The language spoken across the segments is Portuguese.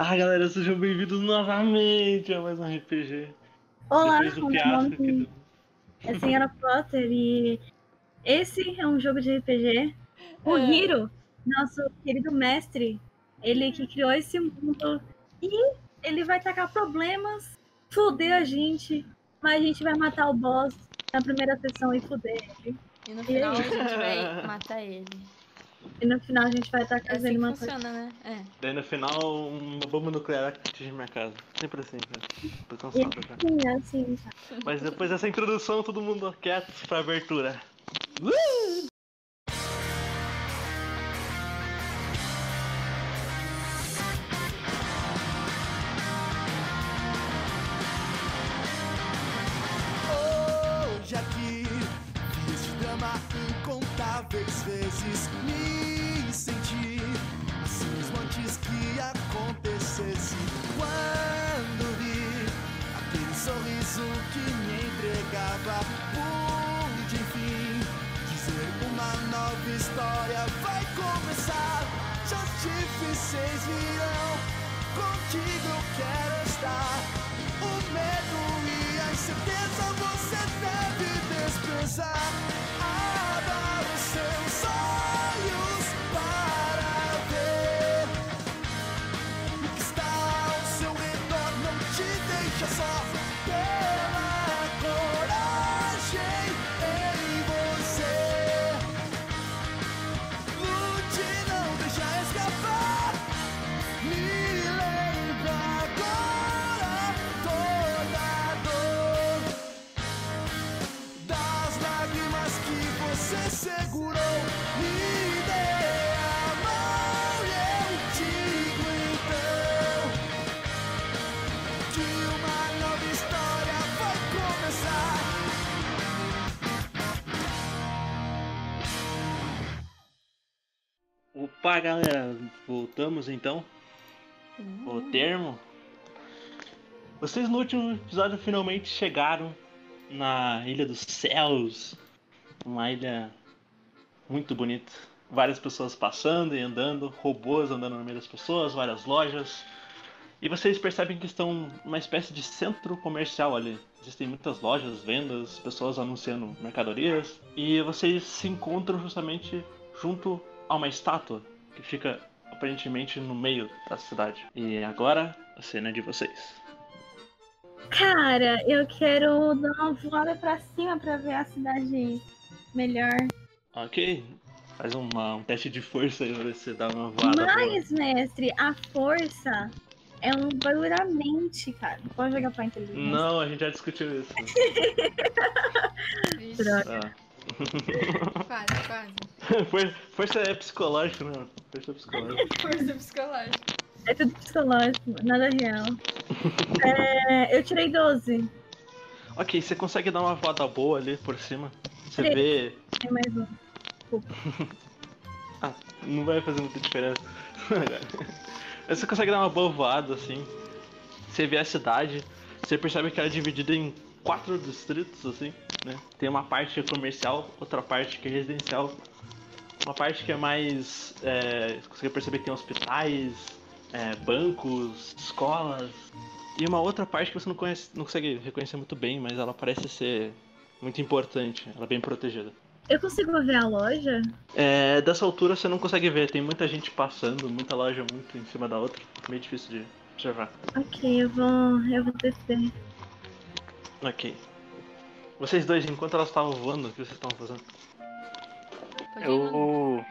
Ah, galera, sejam bem-vindos novamente a mais um RPG. Olá, Depois do nome que deu. é a Senhora Potter e esse é um jogo de RPG. O É. Hiro, nosso querido mestre, ele que criou esse mundo e ele vai tacar problemas, foder a gente, mas a gente vai matar o boss na primeira sessão e foder ele. E no E final a aí? gente vai matar ele. E no final a gente vai estar É assim fazendo que uma coisa. funciona, né? É. Daí no final, uma bomba nuclear atinge minha casa. Sempre assim, cara. Tô cansado já. Sim, é assim, tá. Mas depois dessa introdução, todo mundo quieto pra abertura. Hoje aqui fiz drama incontáveis vezes história vai começar Dias difíceis virão, contigo eu quero estar o medo e a incerteza você deve desprezar. Abra os seus olhos Opa, galera, voltamos então. Uhum. O termo. Vocês no último episódio finalmente chegaram na Ilha dos Céus. Uma ilha muito bonita. Várias pessoas passando e andando, robôs andando no meio das pessoas, várias lojas. E vocês percebem que estão numa espécie de centro comercial ali. Existem muitas lojas, vendas, pessoas anunciando mercadorias. E vocês se encontram justamente junto a uma estátua que fica aparentemente no meio da cidade. E agora a cena é de vocês. Cara, eu quero dar uma voada pra cima pra ver a cidade melhor. Ok. Faz uma- um teste de força aí pra ver se você dá uma voada. boa. Mas, mestre, a força é um bagulho da mente, cara. Não pode jogar pra inteligência. Não, a gente já discutiu isso. Droga. Ah. Quase, quase. For- Força é psicológico, né? Força é psicológica. Força psicológica. É tudo psicológico, nada real. É, eu tirei 12. ok, você consegue dar uma voada boa ali por cima. Você vê. Tem mais um. Ah, não vai fazer muita diferença. Mas você consegue dar uma boa voada assim. Você vê a cidade. Você percebe que ela é dividida em quatro distritos, assim, né? Tem uma parte que é comercial, outra parte que é residencial. Uma parte que é mais. É, você consegue perceber que tem hospitais, é, bancos, escolas. E uma outra parte que você não, conhece, não consegue reconhecer muito bem, mas ela parece ser muito importante. Ela é bem protegida. Eu consigo ver a loja? É, dessa altura você não consegue ver, tem muita gente passando, muita loja muito em cima da outra. Meio difícil de observar. Ok, eu vou. Eu vou descer. Ok. Vocês dois, enquanto elas estavam voando, o que vocês estavam fazendo? Eu,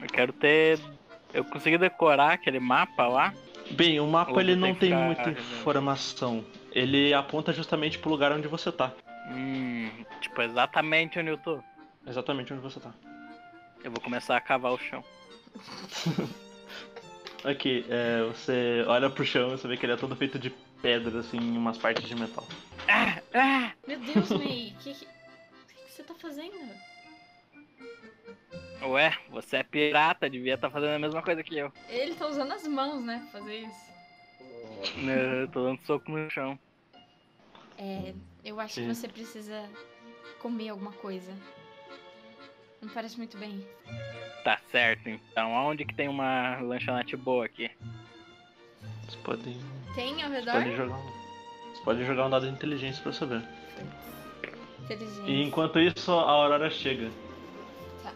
eu quero ter. Eu consegui decorar aquele mapa lá. Bem, o mapa Ou ele não tem muita informação. Ele aponta justamente pro lugar onde você tá. Hum, tipo, exatamente onde eu tô. Exatamente onde você tá. Eu vou começar a cavar o chão. Ok, é, você olha pro chão e você vê que ele é todo feito de pedra, assim, em umas partes de metal. Ah, ah! Meu Deus, May, o que, que, que você tá fazendo? Ué, você é pirata, devia estar fazendo a mesma coisa que eu. Ele tá usando as mãos, né, pra fazer isso. Eu tô dando soco no chão. É, eu acho Sim. que você precisa comer alguma coisa. Não parece muito bem. Tá certo, então. Aonde que tem uma lanchonete boa aqui? Vocês podem, Tem ao redor? podem jogar podem jogar um dado de inteligência pra saber. Inteligência. E enquanto isso, a Aurora chega. Tá.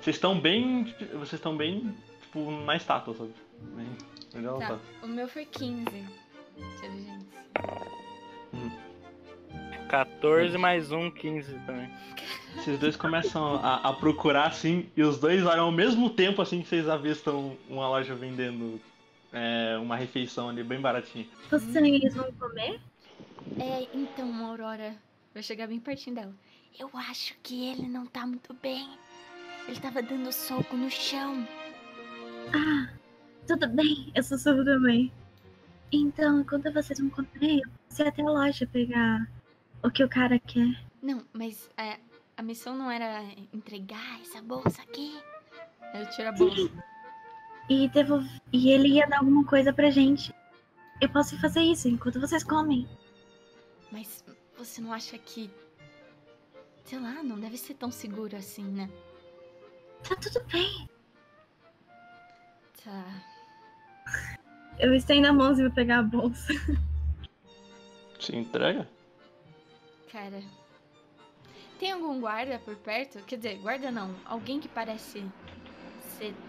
Vocês estão bem. Vocês estão bem, tipo, na estátua, sabe? Bem, ela Tá. tá. O meu foi 15. Inteligência. 14 mais um, 15 também. Vocês dois começam a, a procurar assim, e os dois olham ao mesmo tempo assim que vocês avistam uma loja vendendo é, uma refeição ali bem baratinha. Vocês vão comer? É, então, Aurora. Vai chegar bem pertinho dela. Eu acho que ele não tá muito bem. Ele tava dando soco no chão. Ah, tudo bem. Eu sussurro também. Então, enquanto vocês vão comer, eu posso ir até a loja pegar o que o cara quer. Não, mas é, a missão não era entregar essa bolsa aqui. Eu tiro a bolsa. E, devolv... e ele ia dar alguma coisa pra gente. Eu posso fazer isso enquanto vocês comem. Mas você não acha que. Sei lá, não deve ser tão seguro assim, né? Tá tudo bem. Tá. Eu estendo a mãozinha pra pegar a bolsa. Se entrega? Cara. Tem algum guarda por perto? Quer dizer, guarda não. Alguém que parece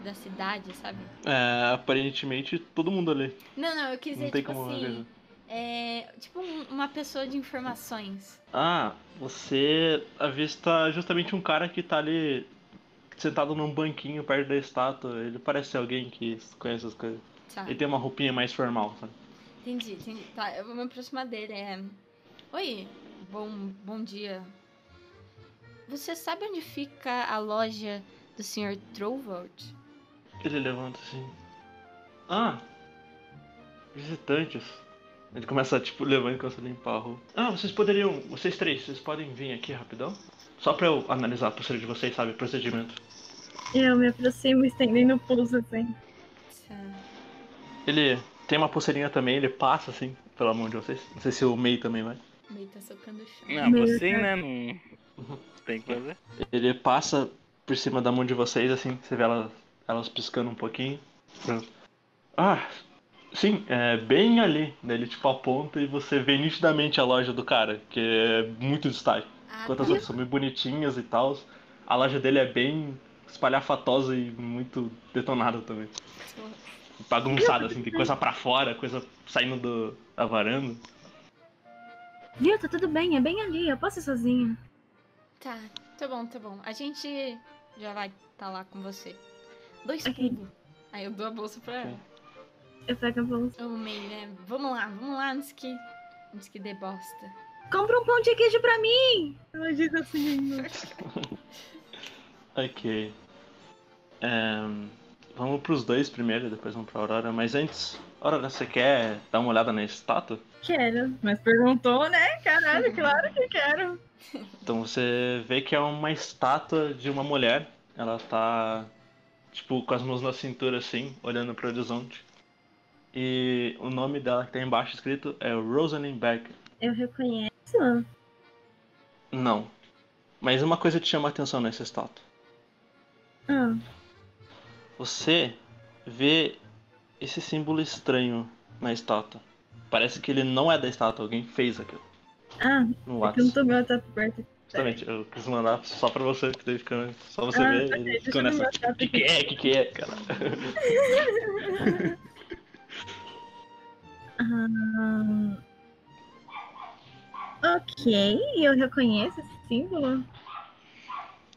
da cidade, sabe? É, aparentemente todo mundo ali. Não, não, eu quis Não dizer, tem tipo assim. É. Tipo um- uma pessoa de informações. Ah, você avista justamente um cara que tá ali sentado num banquinho perto da estátua. Ele parece alguém que conhece as coisas. Tá. Ele tem uma roupinha mais formal, sabe? Entendi, entendi. Tá, eu vou me aproximar dele. É... Oi, bom, bom dia. Você sabe onde fica a loja do Sr. Trovold? Ele levanta assim. Ah, visitantes. Ele começa, tipo, levando e começa a limpar a roupa. Ah, vocês poderiam, vocês três, vocês podem vir aqui rapidão? Só pra eu analisar a pulseira de vocês, sabe? Procedimento. Eu me aproximo estendendo o pulso assim. Tá. Ele tem uma pulseirinha também, ele passa assim pela mão de vocês. Não sei se o Mei também vai. Meio tá socando o chão. Não, você, né? Não tem que fazer. Ele passa por cima da mão de vocês, assim, você vê elas, elas piscando um pouquinho. Pronto. Ah, sim, é bem ali. Daí ele tipo aponta e você vê nitidamente a loja do cara, que é muito destaque. Ah, Enquanto as tá. outras são muito bonitinhas e tal, a loja dele é bem espalhafatosa e muito detonada também. Bagunçada, assim, tem coisa pra fora, coisa saindo do, da varanda. Viu? Tá tudo bem. É bem ali. Eu posso ir sozinha. Tá, tá bom, tá bom. A gente já vai tá lá com você. Dois cubos. Aí eu dou a bolsa pra ela. Eu pego a bolsa. Ô, meio, né? Vamos lá, vamos lá antes que. Antes que dê bosta. Compra um pão de queijo pra mim! Ela diz assim. Ok. É, vamos pros dois primeiro, depois vamos pra Aurora. Mas antes, Aurora, você quer dar uma olhada na estátua? Quero. Mas perguntou, né? Caralho, claro que quero. Então você vê que é uma estátua de uma mulher. Ela tá, tipo, com as mãos na cintura assim, olhando pro horizonte. E o nome dela que tá embaixo escrito é Rosalind Beck. Eu reconheço. Não. Mas uma coisa te chama a atenção nessa estátua. Ah, Você vê esse símbolo estranho na estátua. Parece que ele não é da estátua, alguém fez aquilo. Ah No é que eu não WhatsApp. meu WhatsApp perto. Justamente, eu quis mandar só pra você, que daí fica, só você Ah, ver, ele deixa ficou nessa. meu O WhatsApp que, que é? O que, que é, cara? Ok, eu reconheço esse símbolo.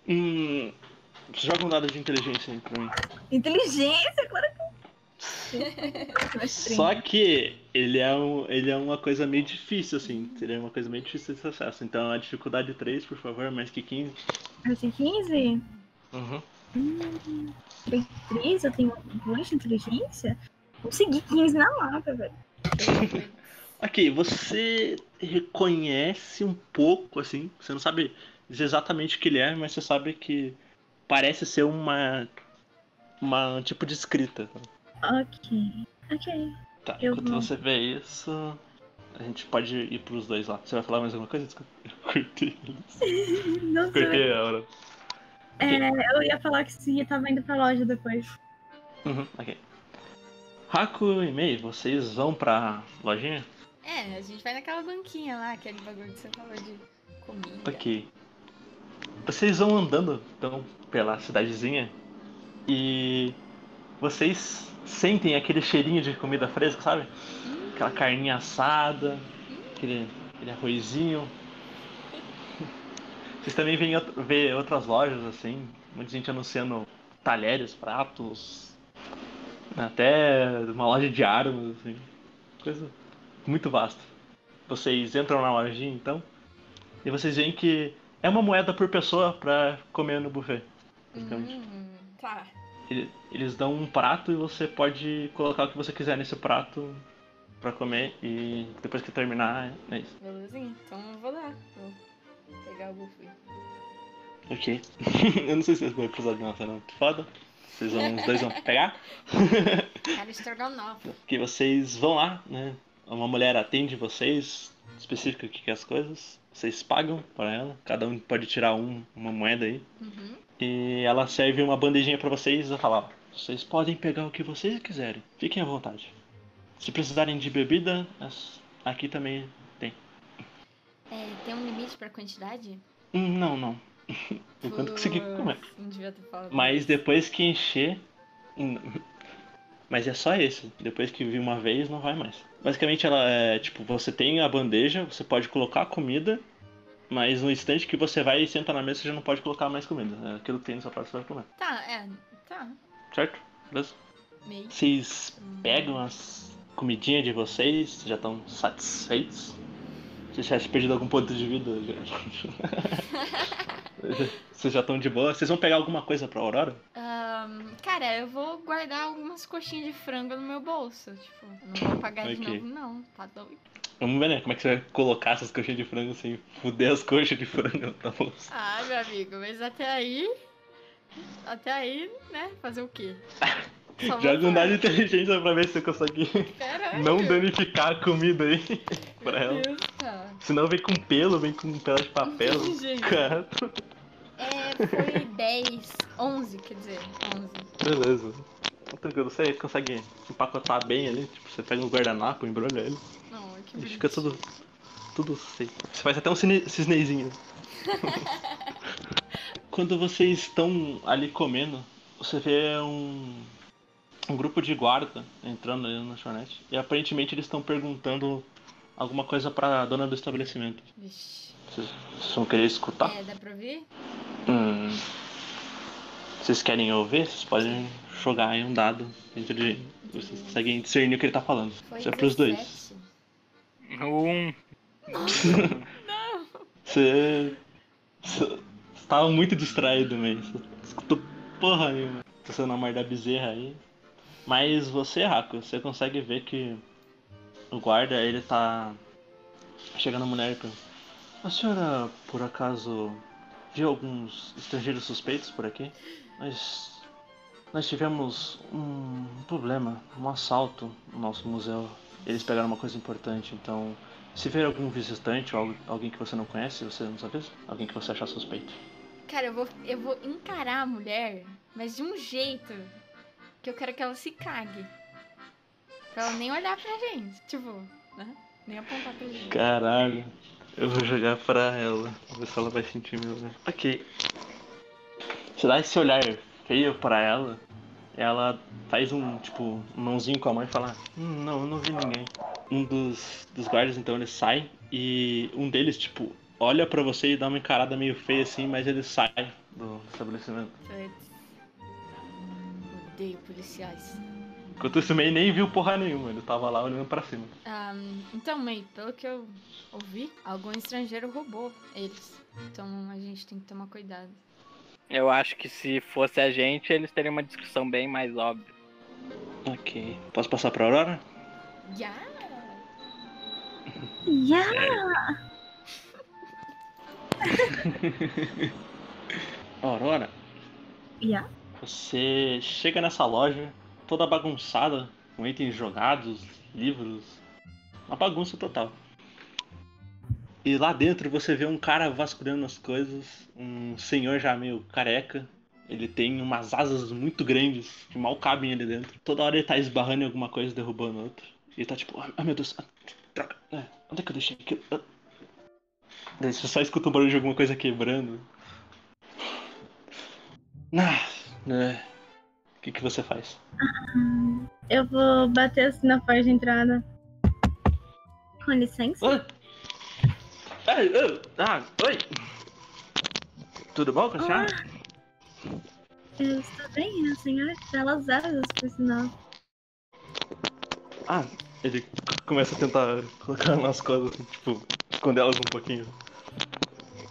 Hum. Joga um dado de inteligência aí pra mim. Inteligência, claro que eu. Só que ele é, um, ele é uma coisa meio difícil, assim. Seria uma coisa meio difícil de acesso. Então a dificuldade 3, por favor, mais que 15. Eu tenho 15? Uhum. Tem 3? Eu tenho 2 de inteligência? Consegui 15 na lata, velho. Ok, você reconhece um pouco, assim. Você não sabe exatamente o que ele é, mas você sabe que parece ser uma. Uma um tipo de escrita. Ok. Ok. Tá, Eu enquanto vou. você vê isso, a gente pode ir pros dois lá. Você vai falar mais alguma coisa? Desculpa. Eu cortei. Não sei. Cortei a hora. É, eu ia falar que sim, eu tava indo pra loja depois. Uhum, ok. Haku e Mei, vocês vão pra lojinha? É, a gente vai naquela banquinha lá, aquele bagulho que você falou de comida. Ok. Vocês vão andando então pela cidadezinha e vocês sentem aquele cheirinho de comida fresca, sabe? Aquela carninha assada, aquele, aquele arrozinho. Vocês também veem vê outras lojas assim, muita gente anunciando talheres, pratos, até uma loja de armas, assim. Coisa muito vasta. Vocês entram na lojinha então e vocês veem que é uma moeda por pessoa pra comer no buffet. basicamente. Hum, tá. Ele- Eles dão um prato e você pode colocar o que você quiser nesse prato pra comer e depois que terminar é isso. Belezinha. Então eu vou lá. Vou pegar o buffet. Ok. eu não sei se vocês vão precisar de uma cena muito foda. Vocês vão, os dois vão pegar. Cara, estrogonofe. que vocês vão lá, né? Uma mulher atende vocês, específica o que que é as coisas. Vocês pagam para ela, cada um pode tirar um, uma moeda aí. Uhum. E ela serve uma bandejinha pra vocês e fala, ó, vocês podem pegar o que vocês quiserem. Fiquem à vontade. Se precisarem de bebida, aqui também tem. É, tem um limite pra quantidade? Não, não. Enquanto conseguir comer. Não devia ter falado. Mas depois que encher. Hum, Mas é só esse. Depois que vir uma vez, não vai mais. Basicamente, ela é tipo: você tem a bandeja, você pode colocar a comida, mas no instante que você vai e senta na mesa, você já não pode colocar mais comida. É aquilo que tem nessa prato que você vai comer. Tá, é. Tá. Certo? Beleza? Meio. Vocês pegam as comidinhas de vocês, já estão satisfeitos? Se tivesse perdido algum ponto de vida, já... vocês já estão de boa. Vocês vão pegar alguma coisa pra Aurora? Ahn, cara, eu vou guardar algumas coxinhas de frango no meu bolso. Tipo, não vou pagar de Ok. novo, não. Tá doido. Vamos ver, né? Como é que você vai colocar essas coxinhas de frango sem fuder as coxas de frango na bolsa? Ah, meu amigo, mas até aí. Até aí, né? Fazer o quê? Joga um dado de inteligência pra ver se você consegue Caralho. não danificar a comida aí pra Meu ela. Deus, cara. Senão vem com pelo, vem com pedaço de papel. Gente. Cara, É, foi 10, 11, quer dizer, 11. beleza. Tranquilo, você consegue empacotar bem ali, tipo, você pega um guardanapo, embrulha ele. Não, que E fica bonitinho. tudo. Tudo safe. Você faz até um cisnezinho. Quando vocês estão ali comendo, você vê um. Um grupo de guarda entrando ali na lanchonete. E aparentemente eles estão perguntando alguma coisa pra dona do estabelecimento. Vixe. Vocês vocês vão querer escutar? É, dá pra ouvir? Hum. Vocês querem ouvir? Vocês podem jogar aí um dado dentro de. Vocês conseguem discernir o que ele tá falando. Foi Isso é pros dois. 17. Um. Você. Você tava muito distraído mesmo. Você escutou porra nenhuma. Tô sendo a mar da bezerra aí. Mas você, Raco, você consegue ver que o guarda, ele tá chegando a mulher e pergunta: A senhora, por acaso, viu alguns estrangeiros suspeitos por aqui? Nós. Nós tivemos um problema, um assalto no nosso museu. Eles pegaram uma coisa importante, então se ver algum visitante ou algu- alguém que você não conhece, você nos avisa? Alguém que você achar suspeito. Cara, eu vou, eu vou encarar a mulher, mas de um jeito que eu quero que ela se cague. Pra ela nem olhar pra gente. Tipo, né? Nem apontar pra gente. Caralho. Eu vou jogar pra ela. Ver se ela vai sentir meu olhar. Ok. Você dá esse olhar feio pra ela. Ela faz um, tipo, um mãozinho com a mão e fala: hum, Não, eu não vi ninguém. Um dos, dos guardas então ele sai e um deles, tipo, olha pra você e dá uma encarada meio feia assim, mas ele sai do estabelecimento. Odeio policiais. Enquanto isso, o May nem viu porra nenhuma, ele tava lá olhando pra cima. Então, May, pelo que eu ouvi, algum estrangeiro roubou eles. Então a gente tem que tomar cuidado. Eu acho que se fosse a gente, eles teriam uma descrição bem mais óbvia. Ok. Posso passar pra Aurora? Já! Yeah! Aurora, Yeah! você chega nessa loja toda bagunçada, com itens jogados, livros, uma bagunça total. E lá dentro você vê um cara vasculhando as coisas, um senhor já meio careca, Ele tem umas asas muito grandes que mal cabem ali dentro. Toda hora ele tá esbarrando em alguma coisa, derrubando outra. E tá tipo, ah meu Deus, ah, droga, é, onde é que eu deixei aquilo? Ah. Daí você só escuta o barulho de alguma coisa quebrando. Ah, né. O que, que você faz? Eu vou bater assim na porta de entrada. Com licença. Oi! Ei, ah, oi! Tudo bom com a senhora? Eu estou bem, a senhora belas asas, por sinal. Ah, ele começa a tentar colocar nas assim, tipo, esconder elas um pouquinho.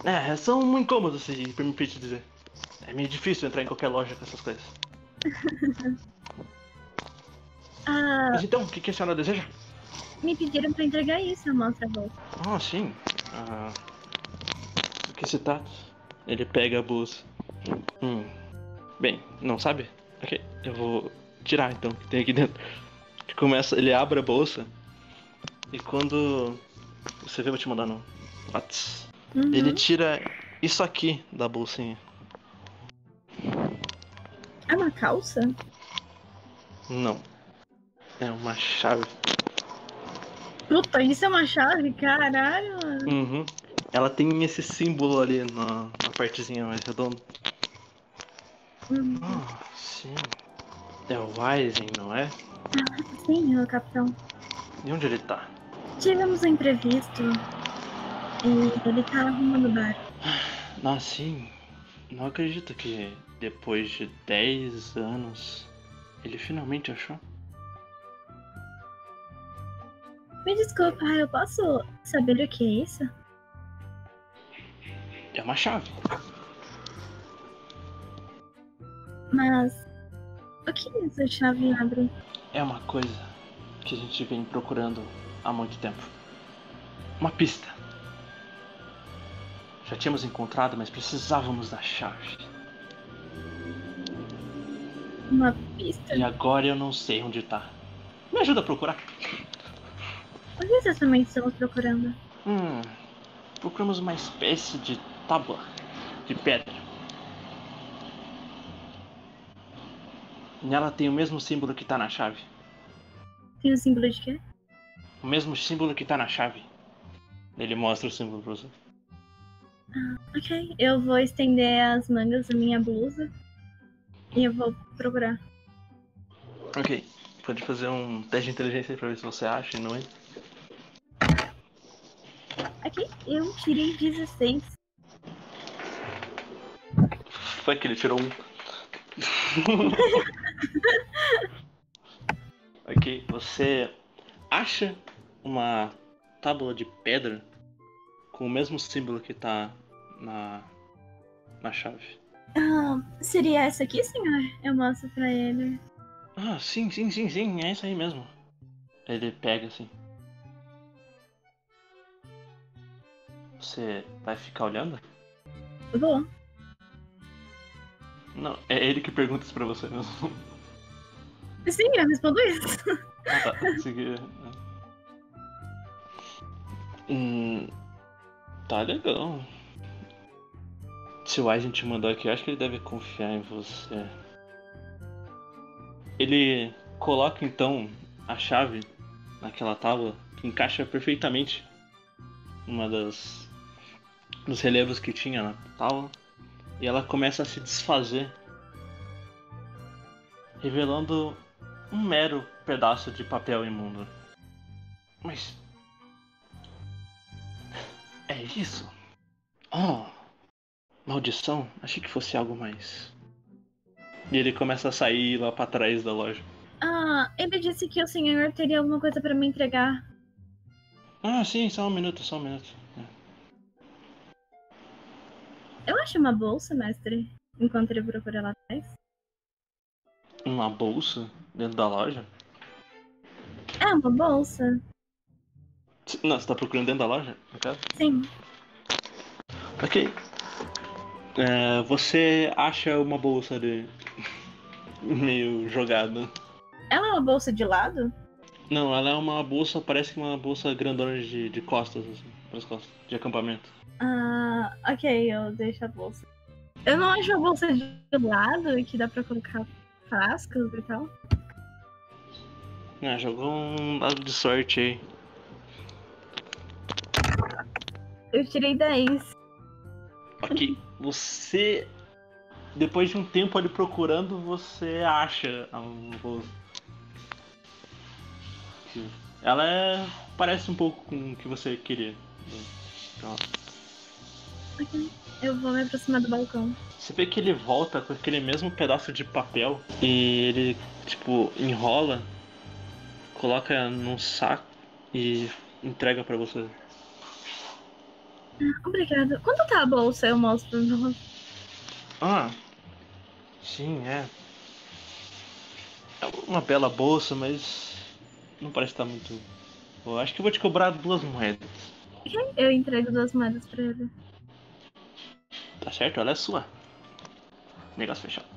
É, são muito incômodos, se me permite dizer. É meio difícil entrar em qualquer loja com essas coisas. Ah, Mas então, o que, que a senhora deseja? me pediram pra entregar isso, eu mostro a bolsa. Ah, sim. Ah, do que se trata? Ele pega a bolsa. Hum. Bem, não sabe? Ok, eu vou tirar então o que tem aqui dentro. Ele começa, ele abre a bolsa e quando você vê, eu vou te mandar no Whats. Uhum. Ele tira isso aqui da bolsinha. É calça? Não. É uma chave. Puta, isso é uma chave? Caralho, mano. Uhum. Ela tem esse símbolo ali na, na partezinha mais redonda. Uhum. Ah, sim. É o Weizen, não é? Sim, ô capitão. E onde ele tá? Tivemos um imprevisto. E ele tá arrumando o bar. Ah, sim. Não acredito que depois de 10 anos ele finalmente achou. Me desculpa, eu posso saber o que é isso? É uma chave. Mas. O que essa chave abre? É uma coisa que a gente vem procurando há muito tempo. Uma pista. Já tínhamos encontrado, mas precisávamos da chave. Uma pista? E agora eu não sei onde tá. Me ajuda a procurar. O que exatamente estamos procurando? Hum. Procuramos uma espécie de tábua de pedra. Nela tem o mesmo símbolo que tá na chave. Tem o símbolo de quê? O mesmo símbolo que tá na chave. Ele mostra o símbolo pra você. Ok, eu vou estender as mangas da minha blusa. E eu vou procurar. Ok. Pode fazer um teste de inteligência aí pra ver se você acha e não é. Aqui, eu tirei 16. Foi que ele tirou um. ok, você acha uma tábua de pedra com o mesmo símbolo que tá na, na chave. Ah, seria essa aqui, senhor? Eu mostro pra ele. Ah, sim, sim, sim, sim, é isso aí mesmo. Ele pega assim. Você vai ficar olhando? Vou. Não, é ele que pergunta isso pra você mesmo. Sim, eu respondo isso. Ah, tá. Consegui. Hum, tá legal. Se o Aizen te mandou aqui, eu acho que ele deve confiar em você. Ele coloca então a chave naquela tábua que encaixa perfeitamente numa das dos relevos que tinha na tábua e ela começa a se desfazer, revelando um mero pedaço de papel imundo. Mas. É isso? Oh! Maldição? Achei que fosse algo mais. E ele começa a sair lá pra trás da loja. Ah, ele disse que o senhor teria alguma coisa pra me entregar. Ah, sim, só um minuto, só um minuto. Eu acho uma bolsa, mestre. Enquanto ele procura lá atrás. Uma bolsa dentro da loja? É uma bolsa? Não, você tá procurando dentro da loja? No caso? Sim. Ok. É, você acha uma bolsa de. meio jogada. Ela é uma bolsa de lado? Não, ela é uma bolsa, parece que uma bolsa grandona de, de costas, assim, pras costas, de acampamento. Ah, ok, eu deixo a bolsa. Eu não acho a bolsa de lado que dá pra colocar frascos e tal. Ah, jogou um dado de sorte aí. Eu tirei 10. Ok, você. Depois de um tempo ali procurando, você acha a. Ela é... parece um pouco com o que você queria. Então. Eu vou me aproximar do balcão. Você vê que ele volta com aquele mesmo pedaço de papel e ele, tipo, enrola, coloca num saco e entrega pra você. Obrigada. Quanto tá a bolsa? Eu mostro. no- Ah, sim, é. É uma bela bolsa, mas não parece estar muito. Eu acho que eu vou te cobrar duas moedas. Eu entrego duas moedas pra ele. Tá certo? Ela é sua. Negócio fechado.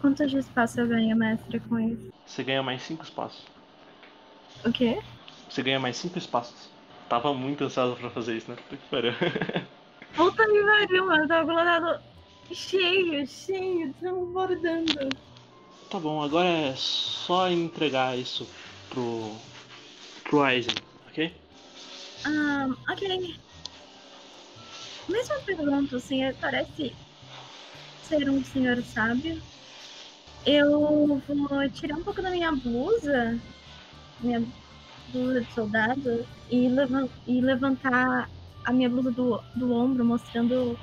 Quanto de espaço eu ganho, mestre, com isso? Você ganha mais cinco espaços. O quê? Você ganha mais cinco espaços. Tava muito ansioso pra fazer isso, né? Puta que pariu. Puta que pariu, mano. Eu tava colocado cheio, cheio, transbordando. Tá bom, agora é só entregar isso pro. pro Aizen, ok? Ah, ok. Mesma pergunta, o senhor parece ser um senhor sábio. Eu vou tirar um pouco da minha blusa, minha blusa de soldado, e, e levantar a minha blusa do, do ombro, mostrando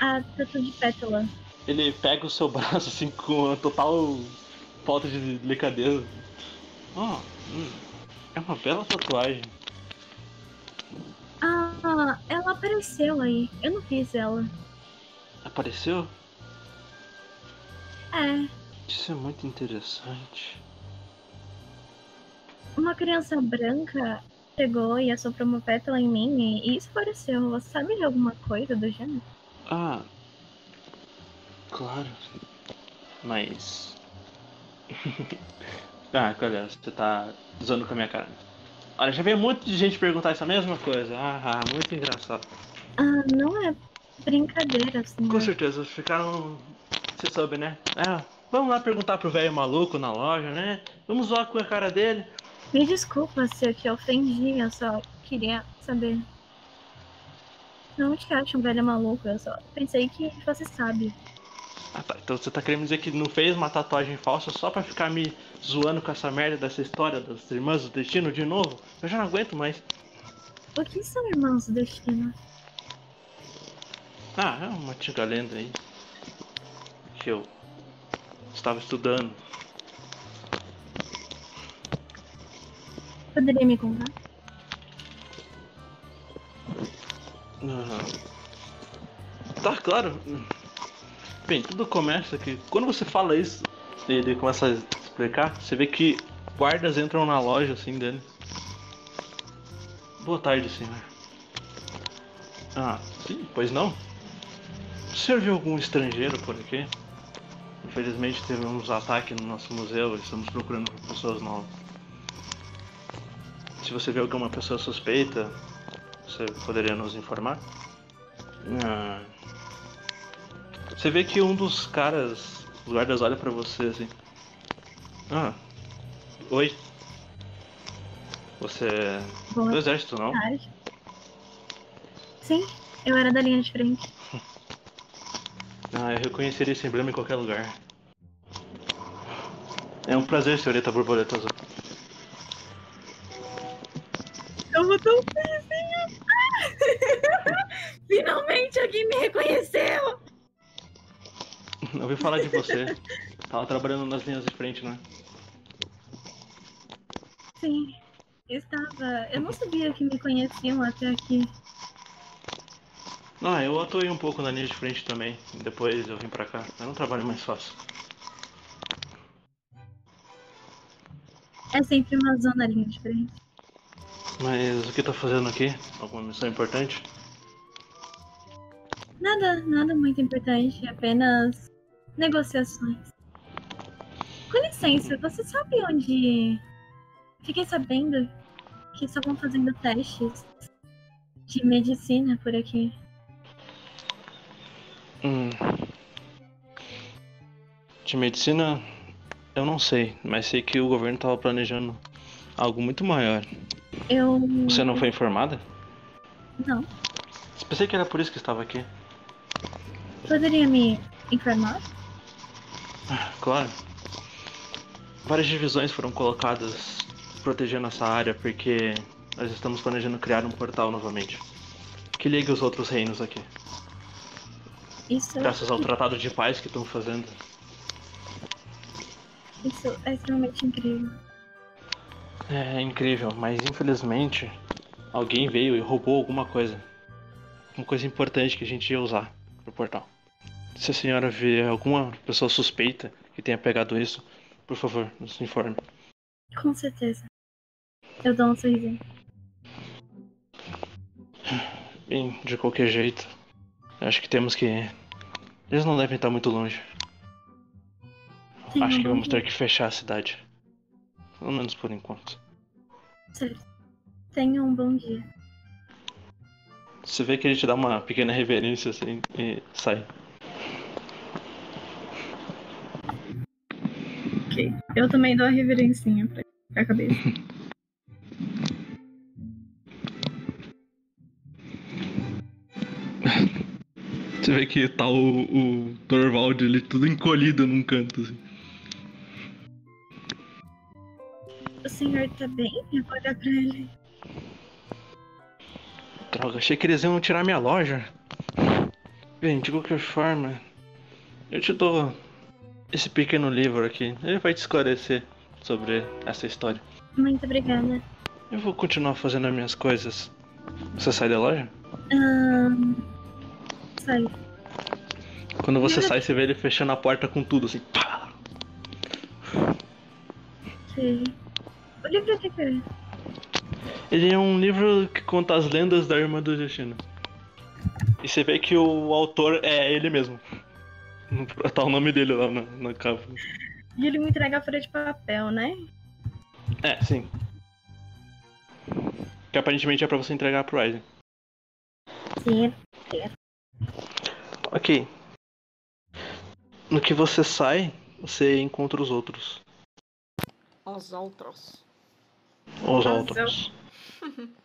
a tatu de pétala. Ele pega o seu braço assim com uma total falta de delicadeza. Oh, hum, é uma bela tatuagem. Ah, ela apareceu aí. Eu não fiz ela. Apareceu? É, Isso é muito interessante. Uma criança branca chegou e assoprou uma pétala em mim e isso apareceu. Você sabe de alguma coisa do gênero? Ah, claro. Mas. ah, olha, você tá zoando com a minha cara. Olha, já veio um monte de gente perguntar essa mesma coisa. Ah, muito engraçado. Ah, não é brincadeira, assim. Com certeza, ficaram. Você soube, né? Ah, vamos lá perguntar pro velho maluco na loja, né? Vamos zoar com a cara dele. Me desculpa se eu te ofendi, eu só queria saber. Não te acho um velho maluco, eu só pensei que você sabe. Ah tá, então você tá querendo dizer que não fez uma tatuagem falsa só pra ficar me zoando com essa merda dessa história das irmãs do destino de novo? Eu já não aguento mais. O que são irmãos do destino? Ah, é uma antiga lenda aí. Que eu estava estudando. Poderia me contar? Aham. Tá, claro. Bem, tudo começa que quando você fala isso, ele começa a explicar, você vê que guardas entram na loja assim dele. Boa tarde, senhor. Ah, sim, pois não? O senhor viu algum estrangeiro por aqui? Infelizmente teve uns ataques no nosso museu e estamos procurando pessoas novas. Se você vê alguma pessoa suspeita, você poderia nos informar? Ah. Você vê que um dos caras, os guardas olha pra você assim. Ah. Oi. Você é Boa do exército, não? tarde. Sim, eu era da linha de frente. Ah, eu reconheceria esse emblema em qualquer lugar. É um prazer, senhorita borboleta azul. Eu vou tão felizinha. Finalmente alguém me reconheceu! Eu ouvi falar de você. Tava trabalhando nas linhas de frente, né? Sim, estava. Eu não sabia que me conheciam até aqui. Ah, eu atuei um pouco na linha de frente também. Depois eu vim pra cá. Era um trabalho mais fácil. É sempre uma zona linha de frente. Mas o que tá fazendo aqui? Alguma missão importante? Nada, nada muito importante, apenas negociações. Com licença, você sabe onde. Fiquei sabendo que estavam fazendo testes de medicina por aqui. Hum. De medicina, eu não sei, mas sei que o governo estava planejando algo muito maior. Eu. Você não foi informada? Não. Pensei que era por isso que estava aqui. Poderia me informar? Claro. Várias divisões foram colocadas protegendo essa área porque nós estamos planejando criar um portal novamente. Que liga os outros reinos aqui. Isso, Graças ao tratado de paz que estão fazendo. isso é extremamente incrível. É incrível, mas infelizmente alguém veio e roubou alguma coisa. Uma coisa importante que a gente ia usar pro portal. Se a senhora vê alguma pessoa suspeita que tenha pegado isso, por favor, nos informe. Com certeza. Eu dou um sorrisinho. Bem, de qualquer jeito, acho que temos que. Eles não devem estar muito longe. Acho que vamos ter que fechar a cidade. Pelo menos por enquanto. Certo. Tenha um bom dia. Você vê que ele te dá uma pequena reverência assim e sai. Ok. Eu também dou a reverencinha pra, pra cabeça. Você vê que tá o, o Torvald ele tudo encolhido num canto assim. O senhor tá bem? Eu vou olhar pra ele. Droga, achei que eles iam tirar minha loja. Bem, de qualquer forma, eu te dou esse pequeno livro aqui. Ele vai te esclarecer sobre essa história. Muito obrigada. Eu vou continuar fazendo as minhas coisas. Você sai da loja? Ahn. Sai. Quando você sai, você vê ele fechando a porta com tudo, assim. Pá! Ok. O livro de que é? Ele é um livro que conta as lendas da Irmã do Destino. E você vê que o autor é ele mesmo. Tá o nome dele lá na, na capa. E ele me entrega a folha de papel, né? É, sim. Que aparentemente é pra você entregar pro Ryzen. Sim. Ok. No que você sai, você encontra os outros. Os outros. Os Os outros.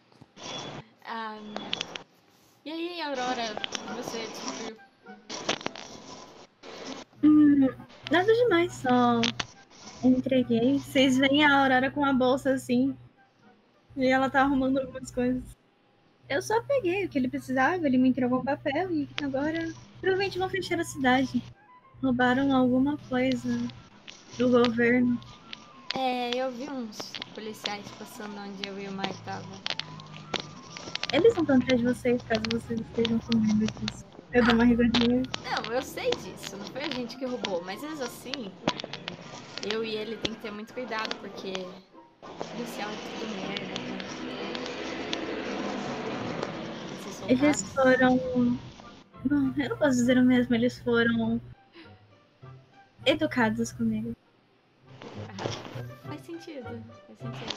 Ah, e aí, Aurora, você descobriu? Hum, nada demais, só entreguei. Vocês veem a Aurora com a bolsa assim. E ela tá arrumando algumas coisas. Eu só peguei o que ele precisava, ele me entregou um papel e agora provavelmente vão fechar a cidade. Roubaram alguma coisa do governo. É, eu vi uns policiais passando onde eu e o Mike tava. Eles não estão atrás de vocês, caso vocês estejam comendo disso. Eu dou uma risadinha. Não, eu sei disso, não foi a gente que roubou, mas mesmo assim, eu e ele tem que ter muito cuidado, porque policial é tudo merda, né? Eles foram. Bom, eu não posso dizer o mesmo, eles foram educados comigo. Faz sentido, faz sentido.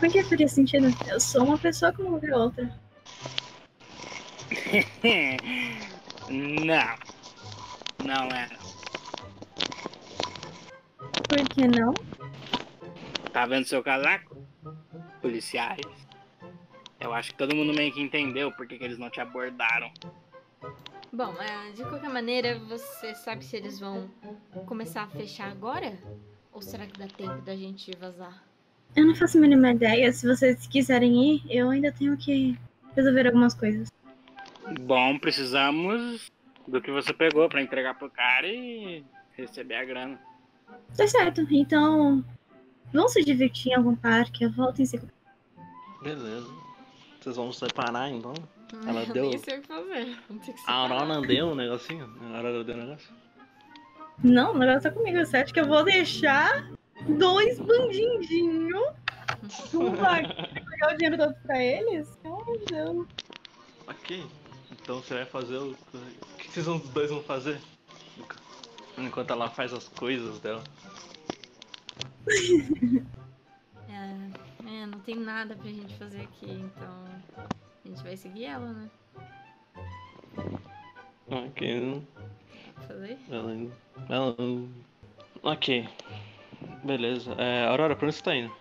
Por que faria sentido? Eu sou uma pessoa como qualquer outra. não. Não é. Por que não? Tá vendo seu casaco? Policiais. Eu acho que todo mundo meio que entendeu por que, que eles não te abordaram. Bom, é, de qualquer maneira, você sabe se eles vão começar a fechar agora? Ou será que dá tempo da gente vazar? Eu não faço a mínima ideia. Se vocês quiserem ir, eu ainda tenho que resolver algumas coisas. Bom, precisamos do que você pegou pra entregar pro cara e receber a grana. Tá certo, então. Vão se divertir em algum parque, eu volto em segundo. Beleza. Vocês vão se separar então? Ela eu deu- nem sei o que fazer. Que A. Aurora deu um negocinho? A Aurora deu um negócio? Não, o negócio tá comigo. Você acha que eu vou deixar dois parque pra pegar o dinheiro todo pra eles? Oh, Deus. Ok. Então você vai fazer o. O que vocês dois vão fazer? Enquanto ela faz as coisas dela. É, é, não tem nada pra gente fazer aqui, então a gente vai seguir ela, né? Ok. Falei? Ela, ela, ok. Beleza. É, Aurora, pra onde você tá indo?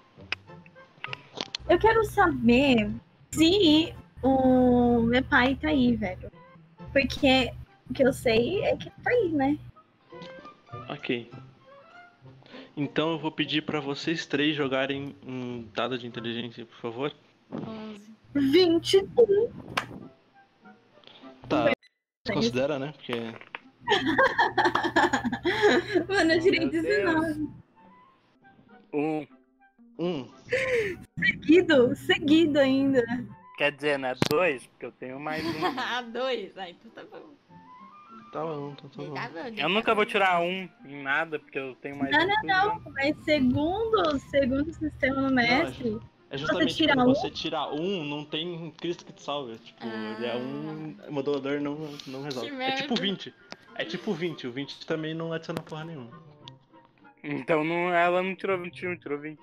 Eu quero saber se o meu pai tá aí, velho. Porque o que eu sei é que tá aí, né? Ok. Então eu vou pedir pra vocês três jogarem um dado de inteligência, por favor. 11. 21. Tá. Você considera, né? Porque. Mano, eu tirei Meu Deus. 19. Um. Um. Seguido, seguido ainda. Quer dizer, né? Dois, porque eu tenho mais um. Ah, dois. Ah, então tá bom. Tá bom, tá, tá bom. Tá bom, Eu nunca vou tirar um em nada, porque eu tenho mais Não, um. não, não. Mas segundo, segundo o sistema no mestre, É justamente tira quando um? você tira um, não tem Cristo que te salve. Tipo, ele é um. O modulador não, não resolve. É tipo merda. 20. É tipo 20. O 20 também não adiciona porra nenhuma. Então não, ela não tirou 21, tirou 20.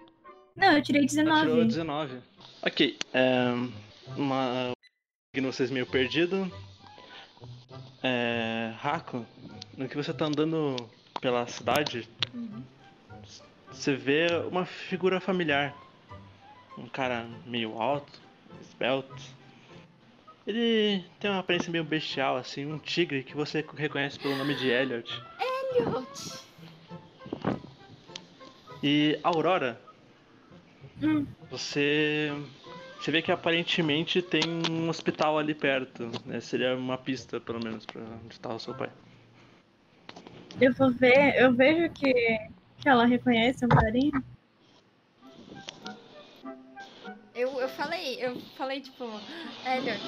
não, eu tirei Ela tirou 19. 19. Ok. É, uma. Vocês meio perdido. É. Raco, no que você tá andando pela cidade, você vê uma figura familiar. Um cara meio alto, esbelto. Ele tem uma aparência meio bestial, assim, um tigre que você reconhece pelo nome de Elliot. Elliot. E Aurora, Hum. você. Você vê que aparentemente tem um hospital ali perto. Né? Seria uma pista, pelo menos, pra onde tá o seu pai. Eu vou ver, eu vejo que, que ela reconhece o carinho. Eu, eu falei, eu falei tipo, Elliot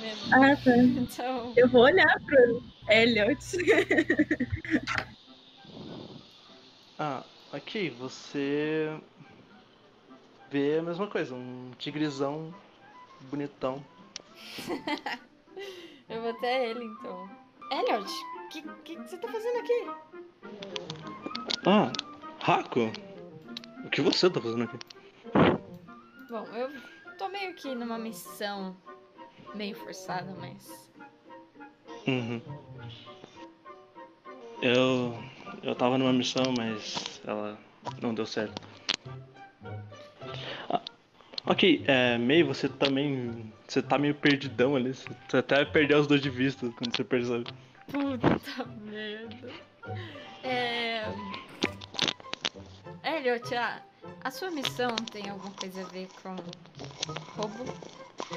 mesmo. Ah, tá. Então, Eu vou olhar pro Elliot. Ah, aqui você vê a mesma coisa, um tigrezão bonitão. eu vou até ele então. Elliot, o que, que, que você tá fazendo aqui? Ah, Raco, o que você tá fazendo aqui? Bom, eu tô meio que numa missão meio forçada, mas. Uhum. Eu. Eu tava numa missão, mas ela não deu certo. Ah, ok, é, May, você também. Você tá meio perdidão ali. Você até perdeu os dois de vista quando você percebe. Puta merda. É. Elliot, a, a sua missão tem alguma coisa a ver com roubo?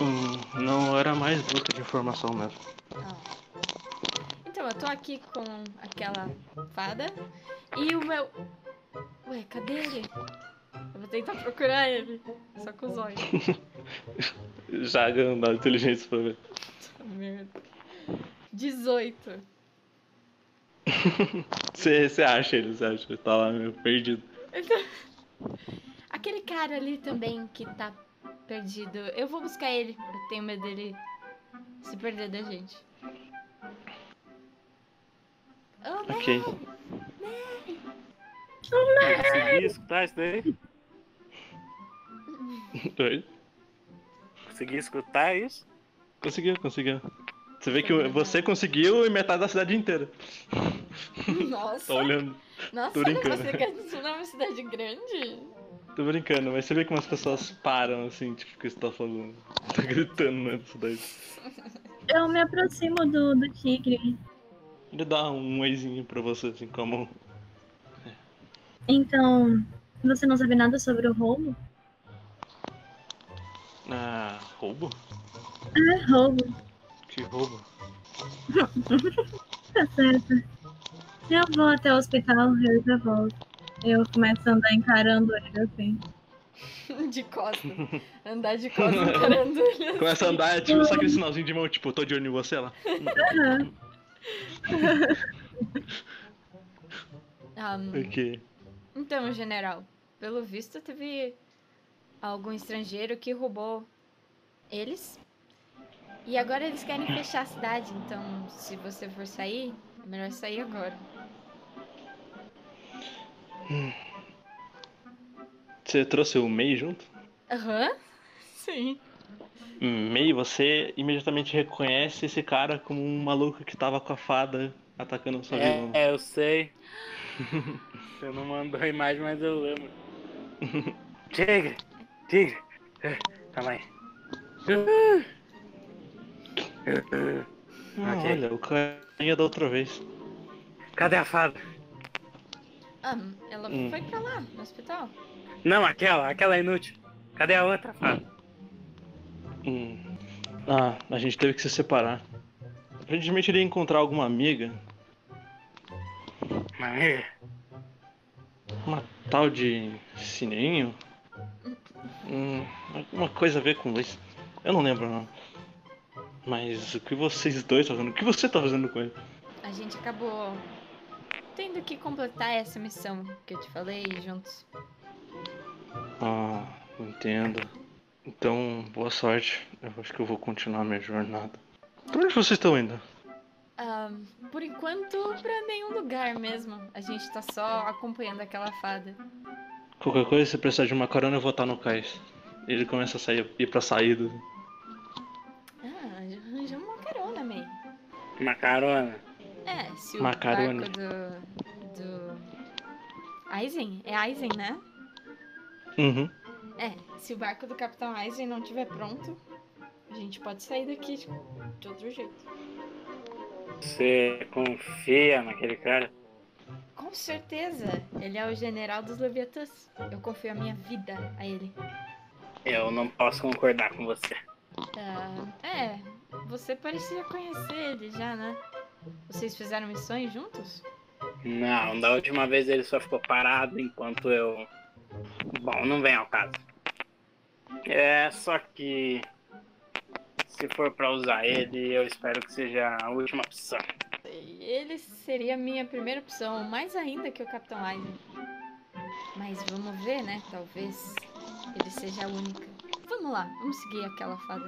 Hum, não era mais busca de informação mesmo. Não. Então, eu tô aqui com aquela fada e o meu. Ué, cadê ele? Eu vou tentar procurar ele. Só com os olhos. Joga na inteligência pra ver. Merda. 18. Você acha ele, você acha? Ele tá lá meio perdido. Aquele cara ali também que tá perdido. Eu vou buscar ele. Eu tenho medo dele se perder da gente. Oh, não. Ok. Consegui escutar isso daí? Oi? Consegui escutar isso? Conseguiu, conseguiu. Você vê que você conseguiu e metade da cidade inteira. Nossa. Tá olhando. Nossa, tô brincando. você quer dizer numa cidade grande? Tô brincando, mas você vê que umas pessoas param assim, tipo, que você tá falando. Tá gritando na cidade. Eu me aproximo do, do tigre. Ele dá um oizinho pra você, assim, com a mão. Então, você não sabe nada sobre o roubo? Ah, roubo? É roubo. Que roubo? Tá certo. Eu vou até o hospital, eu já volto. Eu começo a andar encarando ele assim. De costas. Andar de costas encarando ele. Começa a andar, tipo, sabe aquele sinalzinho de mão, tipo, tô de olho em você lá? Aham. Ah, Ok. então, general, pelo visto teve algum estrangeiro que roubou eles. E agora eles querem fechar a cidade, então se você for sair, é melhor sair agora. Você trouxe o Mei junto? Aham? Sim. Mei, você imediatamente reconhece esse cara como um maluco que tava com a fada atacando sua vilã. É, é, eu sei. Você não mandou a imagem, mas eu lembro. Tigre! Tigre! Calma aí. Ah, Ok. Olha, o carinha da outra vez. Cadê a fada? Ah, ela Hum. foi pra lá, no hospital. Não, aquela, aquela é inútil. Cadê a outra? Hum. Ah, a gente teve que se separar. Aparentemente ele ia encontrar alguma amiga. Uma amiga? Uma tal de Sininho. Hum, alguma coisa a ver com isso. Eu não lembro não. Mas o que vocês dois estão fazendo? O que você tá fazendo com ele? A gente acabou tendo que completar essa missão que eu te falei juntos. Ah, entendo. Então, boa sorte. Eu acho que eu vou continuar minha jornada. Pra onde vocês estão indo? Ah, por enquanto, pra nenhum lugar mesmo. A gente tá só acompanhando aquela fada. Qualquer coisa, se precisar de uma carona, eu vou estar no cais. Ele começa a sair, ir pra saída. Ah, arranjamos uma carona, May. Uma carona. É, se o Macarone. barco do. do. Aizen? É Aizen, né? Uhum. É, se o barco do Capitão Aizen não estiver pronto, a gente pode sair daqui de, de outro jeito. Você confia naquele cara? Com certeza! Ele é o general dos Leviatãs. Eu confio a minha vida a ele. Eu não posso concordar com você. Ah, é, você parecia conhecer ele já, né? Vocês fizeram missões juntos? Não, da última vez ele só ficou parado enquanto eu. Bom, não vem ao caso. É, só que. Se for pra usar ele, eu espero que seja a última opção. Ele seria a minha primeira opção, mais ainda que o Capitão Aizen. Mas vamos ver, né? Talvez ele seja a única. Vamos lá, vamos seguir aquela fada.